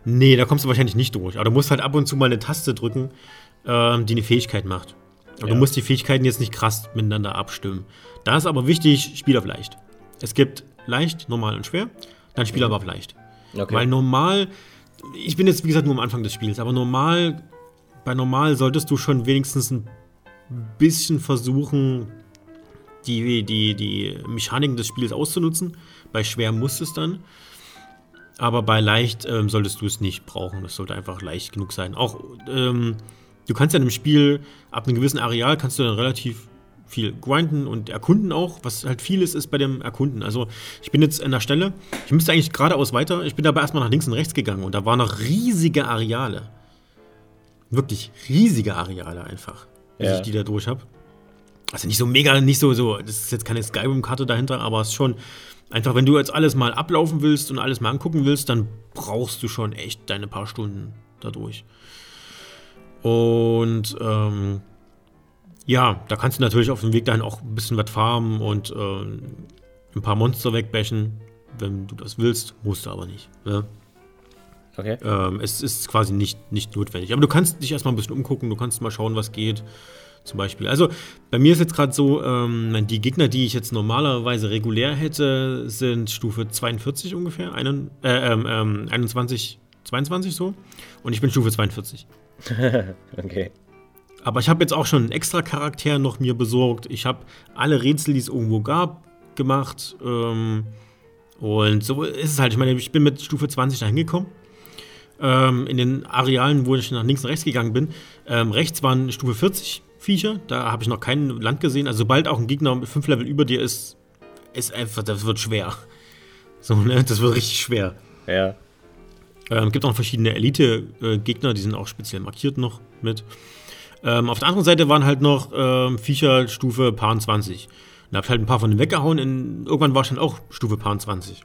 nee, da kommst du wahrscheinlich nicht durch. Aber du musst halt ab und zu mal eine Taste drücken, ähm, die eine Fähigkeit macht. Aber ja. du musst die Fähigkeiten jetzt nicht krass miteinander abstimmen. Da ist aber wichtig, Spiel auf leicht. Es gibt leicht, normal und schwer, dann Spiel mhm. aber auf leicht. Okay. Weil normal, ich bin jetzt wie gesagt nur am Anfang des Spiels, aber normal, bei normal solltest du schon wenigstens ein bisschen versuchen, die, die, die Mechaniken des Spiels auszunutzen. Bei schwer musst es dann. Aber bei leicht ähm, solltest du es nicht brauchen. Das sollte einfach leicht genug sein. Auch ähm, du kannst ja einem Spiel ab einem gewissen Areal kannst du dann relativ viel grinden und erkunden auch. Was halt viel ist, bei dem Erkunden. Also ich bin jetzt an der Stelle, ich müsste eigentlich geradeaus weiter. Ich bin aber erstmal nach links und rechts gegangen und da waren noch riesige Areale. Wirklich riesige Areale einfach, ja. ich die da durch habe. Also nicht so mega, nicht so, so, das ist jetzt keine Skyrim-Karte dahinter, aber es ist schon einfach, wenn du jetzt alles mal ablaufen willst und alles mal angucken willst, dann brauchst du schon echt deine paar Stunden dadurch. Und ähm, ja, da kannst du natürlich auf dem Weg dahin auch ein bisschen was farmen und äh, ein paar Monster wegbächen, wenn du das willst. Musst du aber nicht. Ne? Okay. Ähm, es ist quasi nicht, nicht notwendig. Aber du kannst dich erstmal ein bisschen umgucken, du kannst mal schauen, was geht. Zum Beispiel. Also bei mir ist jetzt gerade so, ähm, die Gegner, die ich jetzt normalerweise regulär hätte, sind Stufe 42 ungefähr, einen, äh, ähm, 21, ähm, 22 so. Und ich bin Stufe 42. okay. Aber ich habe jetzt auch schon einen extra Charakter noch mir besorgt. Ich habe alle Rätsel, die es irgendwo gab, gemacht. Ähm, und so ist es halt. Ich meine, ich bin mit Stufe 20 da hingekommen. Ähm, in den Arealen, wo ich nach links und rechts gegangen bin. Ähm, rechts waren Stufe 40 Viecher. Da habe ich noch kein Land gesehen. Also sobald auch ein Gegner 5 Level über dir ist, ist einfach, das wird schwer. So, ne? Das wird richtig schwer. Ja. Ähm, gibt auch verschiedene Elite-Gegner, äh, die sind auch speziell markiert noch mit. Ähm, auf der anderen Seite waren halt noch ähm, Viecher Stufe Paar 20. Da hab ich halt ein paar von denen weggehauen. In, irgendwann war ich dann auch Stufe Paar 20.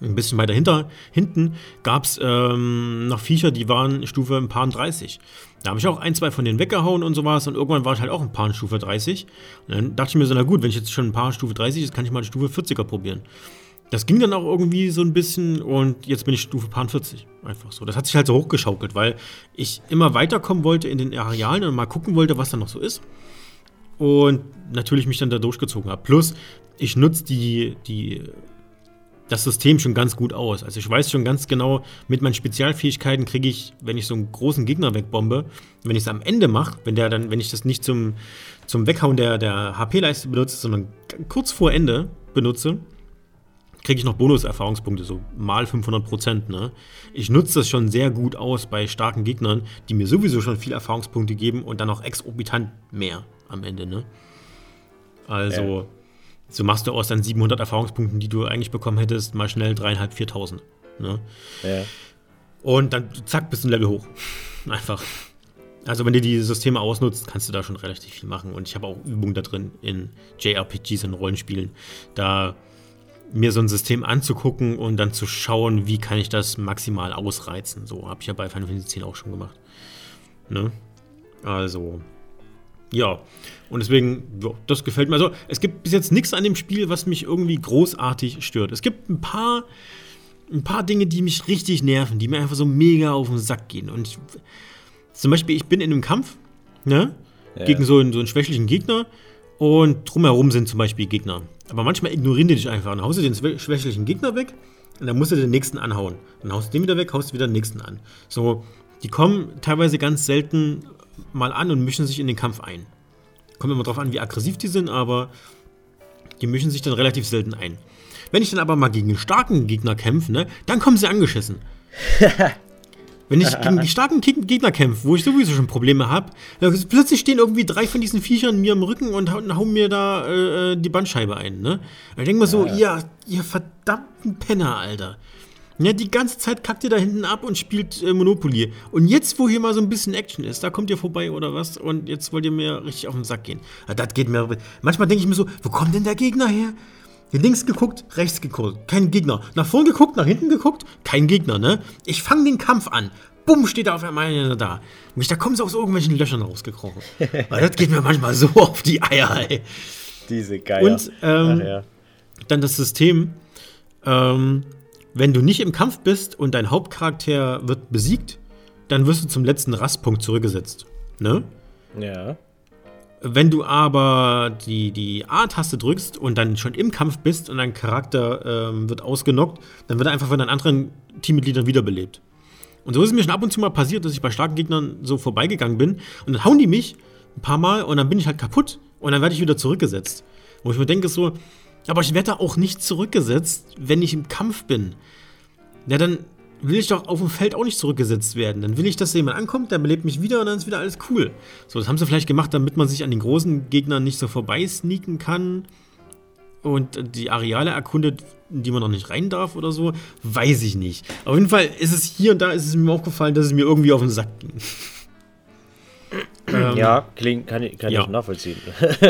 Ein bisschen weiter hinter, hinten gab es ähm, noch Viecher, die waren Stufe ein Paar 30. Da habe ich auch ein, zwei von denen weggehauen und sowas und irgendwann war ich halt auch ein Paar Stufe 30. Und dann dachte ich mir so, na gut, wenn ich jetzt schon ein Paar Stufe 30 ist, kann ich mal eine Stufe 40er probieren. Das ging dann auch irgendwie so ein bisschen und jetzt bin ich Stufe Paar 40. Einfach so. Das hat sich halt so hochgeschaukelt, weil ich immer weiterkommen wollte in den Arealen und mal gucken wollte, was da noch so ist. Und natürlich mich dann da durchgezogen habe. Plus, ich nutze die, die, das System schon ganz gut aus. Also ich weiß schon ganz genau, mit meinen Spezialfähigkeiten kriege ich, wenn ich so einen großen Gegner wegbombe, wenn ich es am Ende mache, wenn der dann, wenn ich das nicht zum, zum Weghauen der, der HP-Leiste benutze, sondern kurz vor Ende benutze, kriege ich noch Bonus-Erfahrungspunkte, so mal 500 Prozent. Ne? Ich nutze das schon sehr gut aus bei starken Gegnern, die mir sowieso schon viel Erfahrungspunkte geben und dann auch exorbitant mehr am Ende. Ne? Also, ja. so machst du aus dann 700 Erfahrungspunkten, die du eigentlich bekommen hättest, mal schnell 3.500, 4.000. Ne? Ja. Und dann zack, bist du ein Level hoch. Einfach. Also, wenn du die Systeme ausnutzt, kannst du da schon relativ viel machen. Und ich habe auch Übungen da drin in JRPGs und Rollenspielen. Da mir so ein System anzugucken und dann zu schauen, wie kann ich das maximal ausreizen. So habe ich ja bei Final Fantasy X auch schon gemacht. Ne? Also, ja. Und deswegen, ja, das gefällt mir. Also, es gibt bis jetzt nichts an dem Spiel, was mich irgendwie großartig stört. Es gibt ein paar, ein paar Dinge, die mich richtig nerven, die mir einfach so mega auf den Sack gehen. Und ich, zum Beispiel, ich bin in einem Kampf, ne? Ja. Gegen so einen, so einen schwächlichen Gegner und drumherum sind zum Beispiel Gegner. Aber manchmal ignorieren die dich einfach. Dann haust du den schwächlichen Gegner weg und dann musst du den nächsten anhauen. Dann haust du den wieder weg, haust du wieder den nächsten an. So, die kommen teilweise ganz selten mal an und mischen sich in den Kampf ein. Kommt immer drauf an, wie aggressiv die sind, aber die mischen sich dann relativ selten ein. Wenn ich dann aber mal gegen einen starken Gegner kämpfe, ne, dann kommen sie angeschissen. Wenn ich gegen die starken Gegner kämpfe, wo ich sowieso schon Probleme habe, plötzlich stehen irgendwie drei von diesen Viechern mir im Rücken und hauen mir da äh, die Bandscheibe ein. Ne? Ich denke mir so, ja, ja. ihr verdammten Penner, Alter. Ja, die ganze Zeit kackt ihr da hinten ab und spielt äh, Monopoly. Und jetzt, wo hier mal so ein bisschen Action ist, da kommt ihr vorbei oder was und jetzt wollt ihr mir richtig auf den Sack gehen. Ja, das geht mir. Manchmal denke ich mir so, wo kommt denn der Gegner her? Links geguckt, rechts geguckt, kein Gegner. Nach vorn geguckt, nach hinten geguckt, kein Gegner, ne? Ich fange den Kampf an. Bumm, steht er auf einmal da. Und da kommen sie aus irgendwelchen Löchern rausgekrochen. Weil das geht mir manchmal so auf die Eier, ey. Diese Geier. Und ähm, ja. dann das System, ähm, wenn du nicht im Kampf bist und dein Hauptcharakter wird besiegt, dann wirst du zum letzten Rastpunkt zurückgesetzt. Ne? Ja. Wenn du aber die, die A-Taste drückst und dann schon im Kampf bist und dein Charakter ähm, wird ausgenockt, dann wird er einfach von einem anderen Teammitgliedern wiederbelebt. Und so ist es mir schon ab und zu mal passiert, dass ich bei starken Gegnern so vorbeigegangen bin und dann hauen die mich ein paar Mal und dann bin ich halt kaputt und dann werde ich wieder zurückgesetzt. Wo ich mir denke so, aber ich werde auch nicht zurückgesetzt, wenn ich im Kampf bin. Ja, dann will ich doch auf dem Feld auch nicht zurückgesetzt werden. Dann will ich, dass jemand ankommt, der belebt mich wieder und dann ist wieder alles cool. So, das haben sie vielleicht gemacht, damit man sich an den großen Gegnern nicht so vorbeisneaken kann und die Areale erkundet, in die man noch nicht rein darf oder so. Weiß ich nicht. Auf jeden Fall ist es hier und da ist es mir aufgefallen, dass es mir irgendwie auf den Sack ging. ähm, ja, klingt, kann, ich, kann ja. ich nachvollziehen.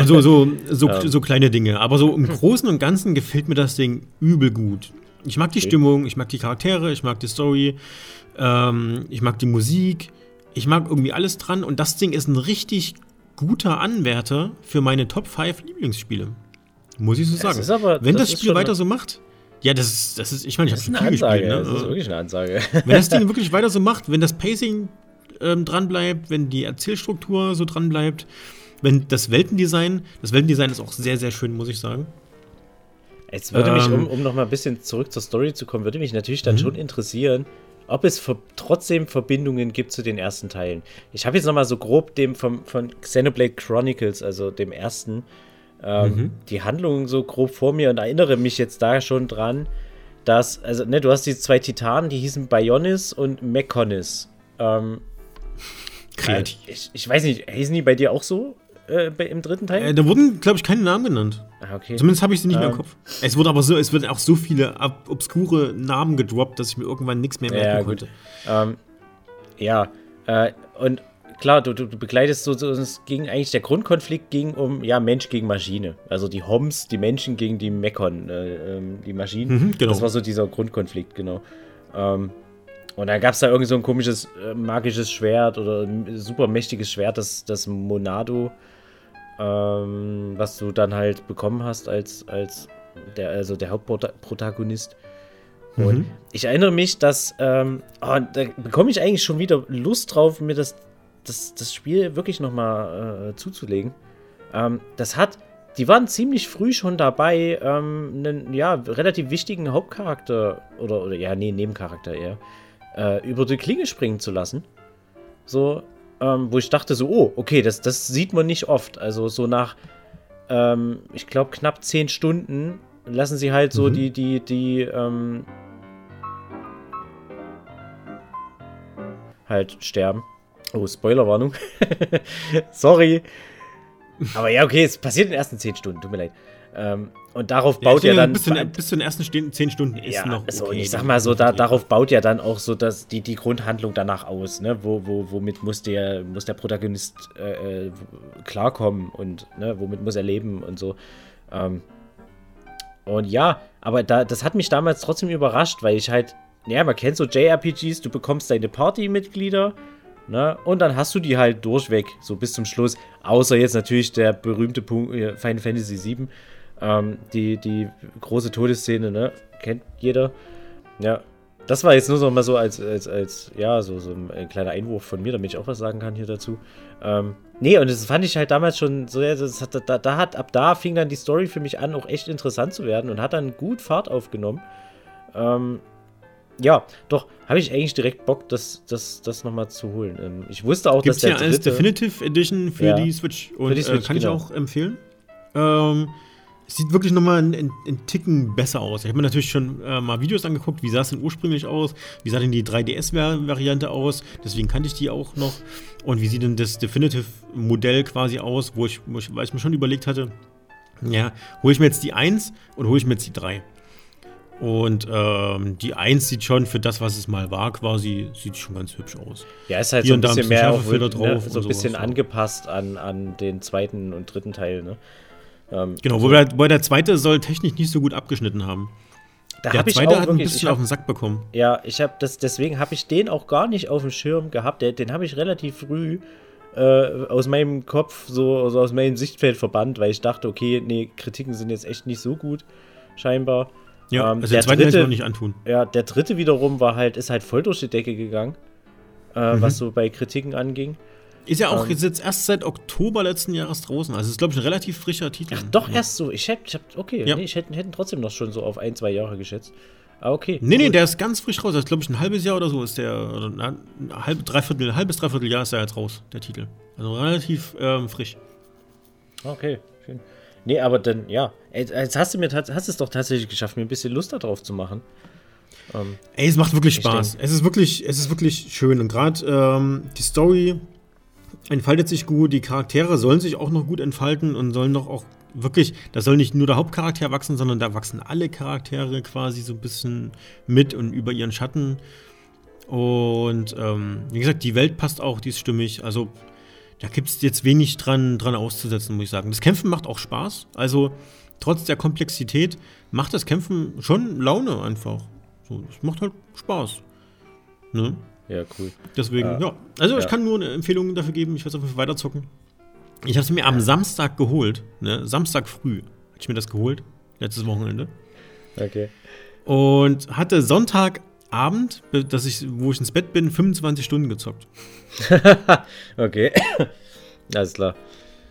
so, so, so, ähm. so kleine Dinge. Aber so im Großen und Ganzen gefällt mir das Ding übel gut. Ich mag die okay. Stimmung, ich mag die Charaktere, ich mag die Story, ähm, ich mag die Musik, ich mag irgendwie alles dran und das Ding ist ein richtig guter Anwärter für meine Top 5 Lieblingsspiele. Muss ich so sagen. Aber, Wenn das, das Spiel weiter so macht, ja, das ist, das ist ich meine, ich habe schon viel Ansage, gespielt. Ne? Das ist wirklich eine Ansage. Wenn das Ding wirklich weiter so macht, wenn das Pacing ähm, dran bleibt, wenn die Erzählstruktur so dran bleibt, wenn das Weltendesign, das Weltendesign ist auch sehr, sehr schön, muss ich sagen. Jetzt würde ähm, mich, um, um noch mal ein bisschen zurück zur Story zu kommen, würde mich natürlich dann mhm. schon interessieren, ob es ver trotzdem Verbindungen gibt zu den ersten Teilen. Ich habe jetzt noch mal so grob dem vom, von Xenoblade Chronicles, also dem ersten, ähm, mhm. die Handlung so grob vor mir und erinnere mich jetzt da schon dran, dass, also, ne, du hast die zwei Titanen, die hießen Bionis und Mekonis. Ähm, Kreativ. Äh, ich, ich, weiß nicht, hießen die bei dir auch so äh, im dritten Teil? Äh, da wurden, glaube ich, keine Namen genannt. Ah, okay. Zumindest habe ich sie nicht ähm, mehr im ähm. Kopf. Es wurden aber so, es wurden auch so viele obskure Namen gedroppt, dass ich mir irgendwann nichts mehr merken ja, konnte. Ähm, ja, äh, und klar, du, du, begleitest so, so, es ging eigentlich, der Grundkonflikt ging um, ja, Mensch gegen Maschine. Also die Homs, die Menschen gegen die Mekon, äh, ähm, die Maschinen. Mhm, genau. Das war so dieser Grundkonflikt, genau. Ähm, und dann gab es da irgend so ein komisches äh, magisches Schwert oder ein super mächtiges Schwert, das, das Monado, ähm, was du dann halt bekommen hast als, als der, also der Hauptprotagonist. Und mhm. ich erinnere mich, dass, ähm, oh, da bekomme ich eigentlich schon wieder Lust drauf, mir das das, das Spiel wirklich nochmal äh, zuzulegen. Ähm, das hat, die waren ziemlich früh schon dabei, ähm, einen ja, relativ wichtigen Hauptcharakter oder, oder ja, nee, Nebencharakter eher, äh, über die Klinge springen zu lassen. So, ähm, wo ich dachte so, oh, okay, das, das sieht man nicht oft. Also so nach, ähm, ich glaube, knapp zehn Stunden lassen sie halt so mhm. die, die, die, ähm, halt sterben. Oh, Spoilerwarnung. Sorry. Aber ja, okay, es passiert in den ersten 10 Stunden, tut mir leid. Ähm, und darauf baut ja, ja dann. Bis zu, den, bis zu den ersten 10 Stunden ist ja, noch. Also, okay, ich sag mal so, da, darauf baut ja dann auch so dass die, die Grundhandlung danach aus, ne? Wo, wo, womit muss der, muss der Protagonist äh, äh, klarkommen und ne, womit muss er leben und so. Ähm, und ja, aber da, das hat mich damals trotzdem überrascht, weil ich halt, ja, man kennt so JRPGs, du bekommst deine Partymitglieder Ne? Und dann hast du die halt durchweg, so bis zum Schluss. Außer jetzt natürlich der berühmte Punkt äh, Final Fantasy VII. Ähm, die, die große Todesszene, ne? Kennt jeder. Ja. Das war jetzt nur noch mal so als, als, als ja, so, so ein kleiner Einwurf von mir, damit ich auch was sagen kann hier dazu. Ähm, nee, und das fand ich halt damals schon so, das hat, da, da hat, ab da fing dann die Story für mich an, auch echt interessant zu werden und hat dann gut Fahrt aufgenommen. Ähm, ja, doch, habe ich eigentlich direkt Bock, das, das, das nochmal zu holen. Ähm, ich wusste auch, Gibt's dass der ja als Definitive Edition für ja, die Switch und die Switch, äh, kann genau. ich auch empfehlen. Ähm, sieht wirklich nochmal einen, einen Ticken besser aus. Ich habe mir natürlich schon äh, mal Videos angeguckt, wie sah es denn ursprünglich aus, wie sah denn die 3DS-Variante aus, deswegen kannte ich die auch noch. Und wie sieht denn das Definitive-Modell quasi aus, wo ich, wo ich, weil ich mir schon überlegt hatte, ja, hole ich mir jetzt die 1 und hole ich mir jetzt die 3. Und ähm, die 1 sieht schon für das, was es mal war, quasi, sieht schon ganz hübsch aus. Ja, ist halt Hier so ein bisschen, ein bisschen mehr auch, ne, so ein bisschen angepasst an, an den zweiten und dritten Teil, ne? Ähm, genau, wobei, der, wobei der zweite soll technisch nicht so gut abgeschnitten haben. Da der zweite hat ein bisschen hab, auf den Sack bekommen. Ja, ich habe das, deswegen habe ich den auch gar nicht auf dem Schirm gehabt. Den, den habe ich relativ früh äh, aus meinem Kopf, so also aus meinem Sichtfeld verbannt, weil ich dachte, okay, nee, Kritiken sind jetzt echt nicht so gut, scheinbar. Ja, ähm, also der zweiten dritte, nicht antun. Ja, der dritte wiederum war halt, ist halt voll durch die Decke gegangen, äh, mhm. was so bei Kritiken anging. Ist ja auch ähm, jetzt erst seit Oktober letzten Jahres draußen. Also ist, glaube ich, ein relativ frischer Titel. Ach, doch, ja. erst so. Ich hätte, ich hab, okay, ja. nee, ich hätte, hätte trotzdem noch schon so auf ein, zwei Jahre geschätzt. Ah, okay. Nee, nee, der ist ganz frisch raus. Das ist, glaube ich, ein halbes Jahr oder so ist der. Oder ein halb, dreiviertel, halbes, dreiviertel Jahr ist er jetzt raus, der Titel. Also relativ ähm, frisch. Okay, schön. Nee, aber dann, ja. Jetzt hast du mir hast es doch tatsächlich geschafft, mir ein bisschen Lust darauf zu machen. Ähm, Ey, es macht wirklich Spaß. Es ist wirklich, es ist wirklich schön. Und gerade ähm, die Story entfaltet sich gut, die Charaktere sollen sich auch noch gut entfalten und sollen doch auch wirklich, da soll nicht nur der Hauptcharakter wachsen, sondern da wachsen alle Charaktere quasi so ein bisschen mit und über ihren Schatten. Und ähm, wie gesagt, die Welt passt auch, die ist stimmig. Also da gibt es jetzt wenig dran, dran auszusetzen, muss ich sagen. Das Kämpfen macht auch Spaß. Also trotz der Komplexität macht das Kämpfen schon Laune einfach. So, das macht halt Spaß. Ne? Ja, cool. Deswegen, äh, ja. Also ja. ich kann nur eine Empfehlung dafür geben. Ich werde es auf jeden Fall weiterzocken. Ich habe es mir am Samstag geholt. Ne? Samstag früh hatte ich mir das geholt. Letztes Wochenende. Okay. Und hatte Sonntagabend, dass ich, wo ich ins Bett bin, 25 Stunden gezockt. okay. Alles klar.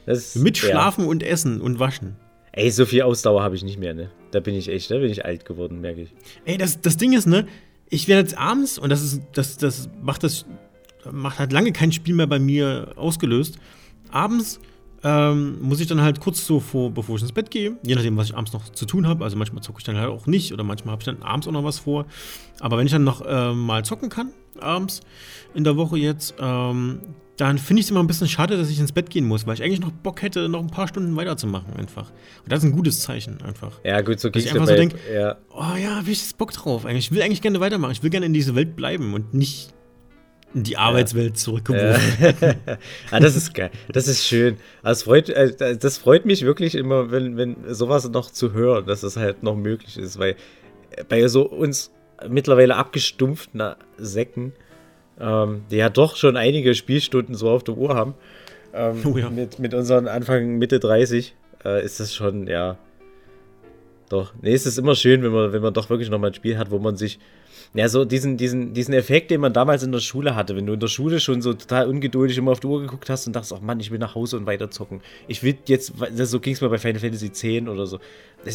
Das, Mit Schlafen ja. und Essen und Waschen. Ey, so viel Ausdauer habe ich nicht mehr, ne? Da bin ich echt, da bin ich alt geworden, merke ich. Ey, das, das Ding ist, ne? Ich werde jetzt abends, und das ist, das, das macht das, macht halt lange kein Spiel mehr bei mir ausgelöst abends ähm, muss ich dann halt kurz so vor, bevor ich ins Bett gehe, je nachdem, was ich abends noch zu tun habe. Also manchmal zocke ich dann halt auch nicht oder manchmal habe ich dann abends auch noch was vor. Aber wenn ich dann noch ähm, mal zocken kann, abends in der Woche jetzt, ähm, dann finde ich es immer ein bisschen schade, dass ich ins Bett gehen muss, weil ich eigentlich noch Bock hätte, noch ein paar Stunden weiterzumachen einfach. Und das ist ein gutes Zeichen einfach. Ja, gut, so geht es. Ich einfach so denke, ja. oh ja, hab ich Bock drauf eigentlich. Ich will eigentlich gerne weitermachen. Ich will gerne in diese Welt bleiben und nicht in die Arbeitswelt ja. zurückgeworfen. Ja. ah, das ist geil. Das ist schön. Das freut, äh, das freut mich wirklich immer, wenn, wenn sowas noch zu hören, dass das halt noch möglich ist, weil bei so uns mittlerweile abgestumpften Säcken, ähm, die ja doch schon einige Spielstunden so auf der Uhr haben, ähm, oh ja. mit, mit unseren Anfang, Mitte 30, äh, ist das schon, ja, doch. Nee, es ist immer schön, wenn man, wenn man doch wirklich nochmal ein Spiel hat, wo man sich ja, so diesen, diesen, diesen Effekt, den man damals in der Schule hatte, wenn du in der Schule schon so total ungeduldig immer auf die Uhr geguckt hast und dachtest, oh Mann, ich will nach Hause und weiter zocken. Ich will jetzt, so ging es mir bei Final Fantasy X oder so.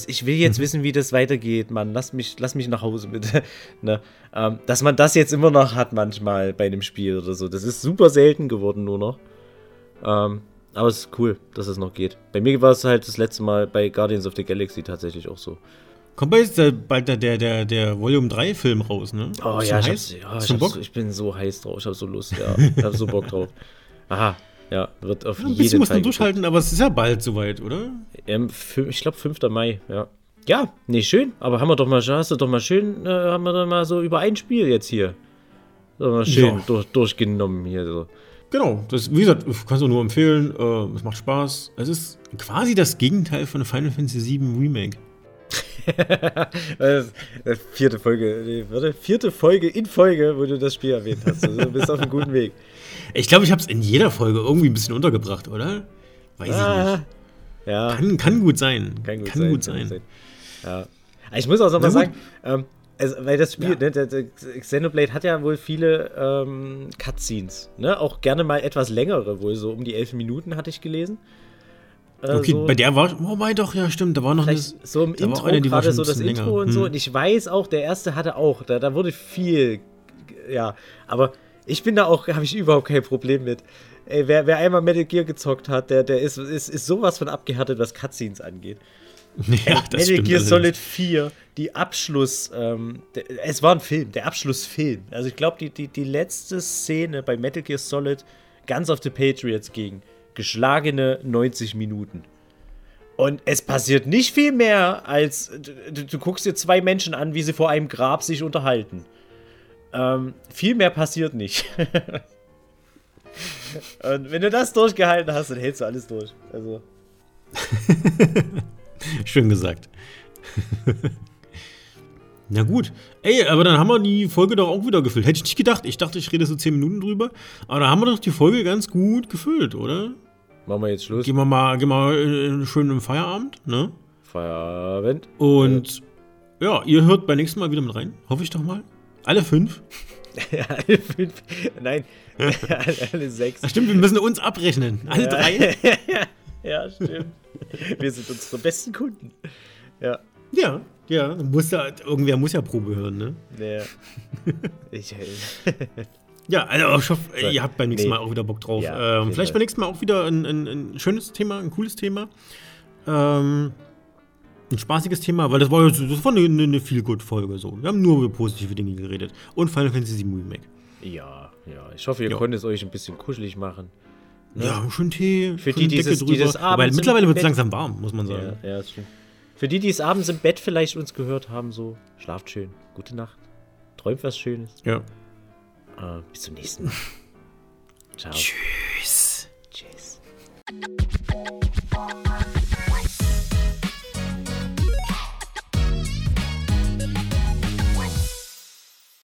Ich will jetzt mhm. wissen, wie das weitergeht, Mann. Lass mich, lass mich nach Hause bitte. ne? ähm, dass man das jetzt immer noch hat manchmal bei einem Spiel oder so. Das ist super selten geworden nur noch. Ähm, aber es ist cool, dass es noch geht. Bei mir war es halt das letzte Mal bei Guardians of the Galaxy tatsächlich auch so. Kommt bald der, der, der, der Volume 3 Film raus, ne? Oh ja, ich, heiß? ja ich, Bock? ich, bin so heiß drauf, ich hab so Lust, ja. Ich hab so Bock drauf. Aha, ja, wird auf ja, ein jeden bisschen muss man durchhalten, aber es ist ja bald soweit, oder? Ähm, ich glaube 5. Mai, ja. Ja, nee, schön, aber haben wir doch mal, hast du doch mal schön, äh, haben wir doch mal so über ein Spiel jetzt hier. So mal schön ja. durch, durchgenommen hier so. Genau, das, wie gesagt, kannst du nur empfehlen, äh, es macht Spaß. Es ist quasi das Gegenteil von Final Fantasy VII Remake. vierte Folge, nee, warte, vierte Folge in Folge, wo du das Spiel erwähnt hast. Also du bist auf einem guten Weg. Ich glaube, ich habe es in jeder Folge irgendwie ein bisschen untergebracht, oder? Weiß ah, ich nicht. Ja. Kann, kann gut sein. Kann gut, kann sein, gut sein. Kann sein. Ja. Ich muss auch noch mal sagen, ähm, also, weil das Spiel, ja. ne, Xenoblade hat ja wohl viele ähm, Cutscenes, ne? Auch gerne mal etwas längere, wohl so um die elf Minuten hatte ich gelesen. Äh, okay, so, bei der war, wobei doch, ja, stimmt, da war noch eine, so im Intro eine, gerade so das länger. Intro und hm. so. Und ich weiß auch, der erste hatte auch, da, da wurde viel, ja, aber ich bin da auch, habe ich überhaupt kein Problem mit. Ey, wer, wer einmal Metal Gear gezockt hat, der, der ist, ist, ist sowas von abgehärtet, was Cutscenes angeht. Ja, Ey, Metal Gear Solid 4, die Abschluss, ähm, der, es war ein Film, der Abschlussfilm. Also ich glaube, die, die, die letzte Szene bei Metal Gear Solid ganz auf the Patriots ging geschlagene 90 Minuten. Und es passiert nicht viel mehr, als du, du guckst dir zwei Menschen an, wie sie vor einem Grab sich unterhalten. Ähm, viel mehr passiert nicht. Und wenn du das durchgehalten hast, dann hältst du alles durch. Also. Schön gesagt. Na gut. Ey, aber dann haben wir die Folge doch auch wieder gefüllt. Hätte ich nicht gedacht. Ich dachte, ich rede so 10 Minuten drüber. Aber da haben wir doch die Folge ganz gut gefüllt, oder? Machen wir jetzt Schluss. Gehen wir mal, gehen wir äh, schön im Feierabend, ne? Feierabend. Und ja, ihr hört beim nächsten Mal wieder mit rein. Hoffe ich doch mal. Alle fünf? ja, alle fünf. Nein, alle sechs. Ach, stimmt, wir müssen uns abrechnen. Alle ja. drei? Ja, stimmt. Wir sind unsere besten Kunden. Ja. Ja, ja. Muss ja irgendwer muss ja Probe hören, ne? Ja. ich, Ja, also ich hoffe, So, ihr habt beim nächsten nee. Mal auch wieder Bock drauf. Ja, ähm, vielleicht beim nächsten Mal auch wieder ein, ein, ein schönes Thema, ein cooles Thema. Ähm, ein spaßiges Thema, weil das war, das war eine, eine, eine Feel-Good-Folge. So. Wir haben nur über positive Dinge geredet. Und Final Fantasy VII Remake. ja, ja. Ich hoffe, ihr Ja. konntet es euch ein bisschen kuschelig machen. Ne? Ja, schön Tee. Für die, dieses, Decke dieses drüber. Abend. Weil mittlerweile wird es langsam warm, muss man sagen. Ja, ja, ist schön. Für die, die es abends im Bett vielleicht uns gehört haben, so, schlaft schön. Gute Nacht. Träumt was Schönes. Ja. Äh, bis zum nächsten Mal. Ciao. Tschüss. Tschüss.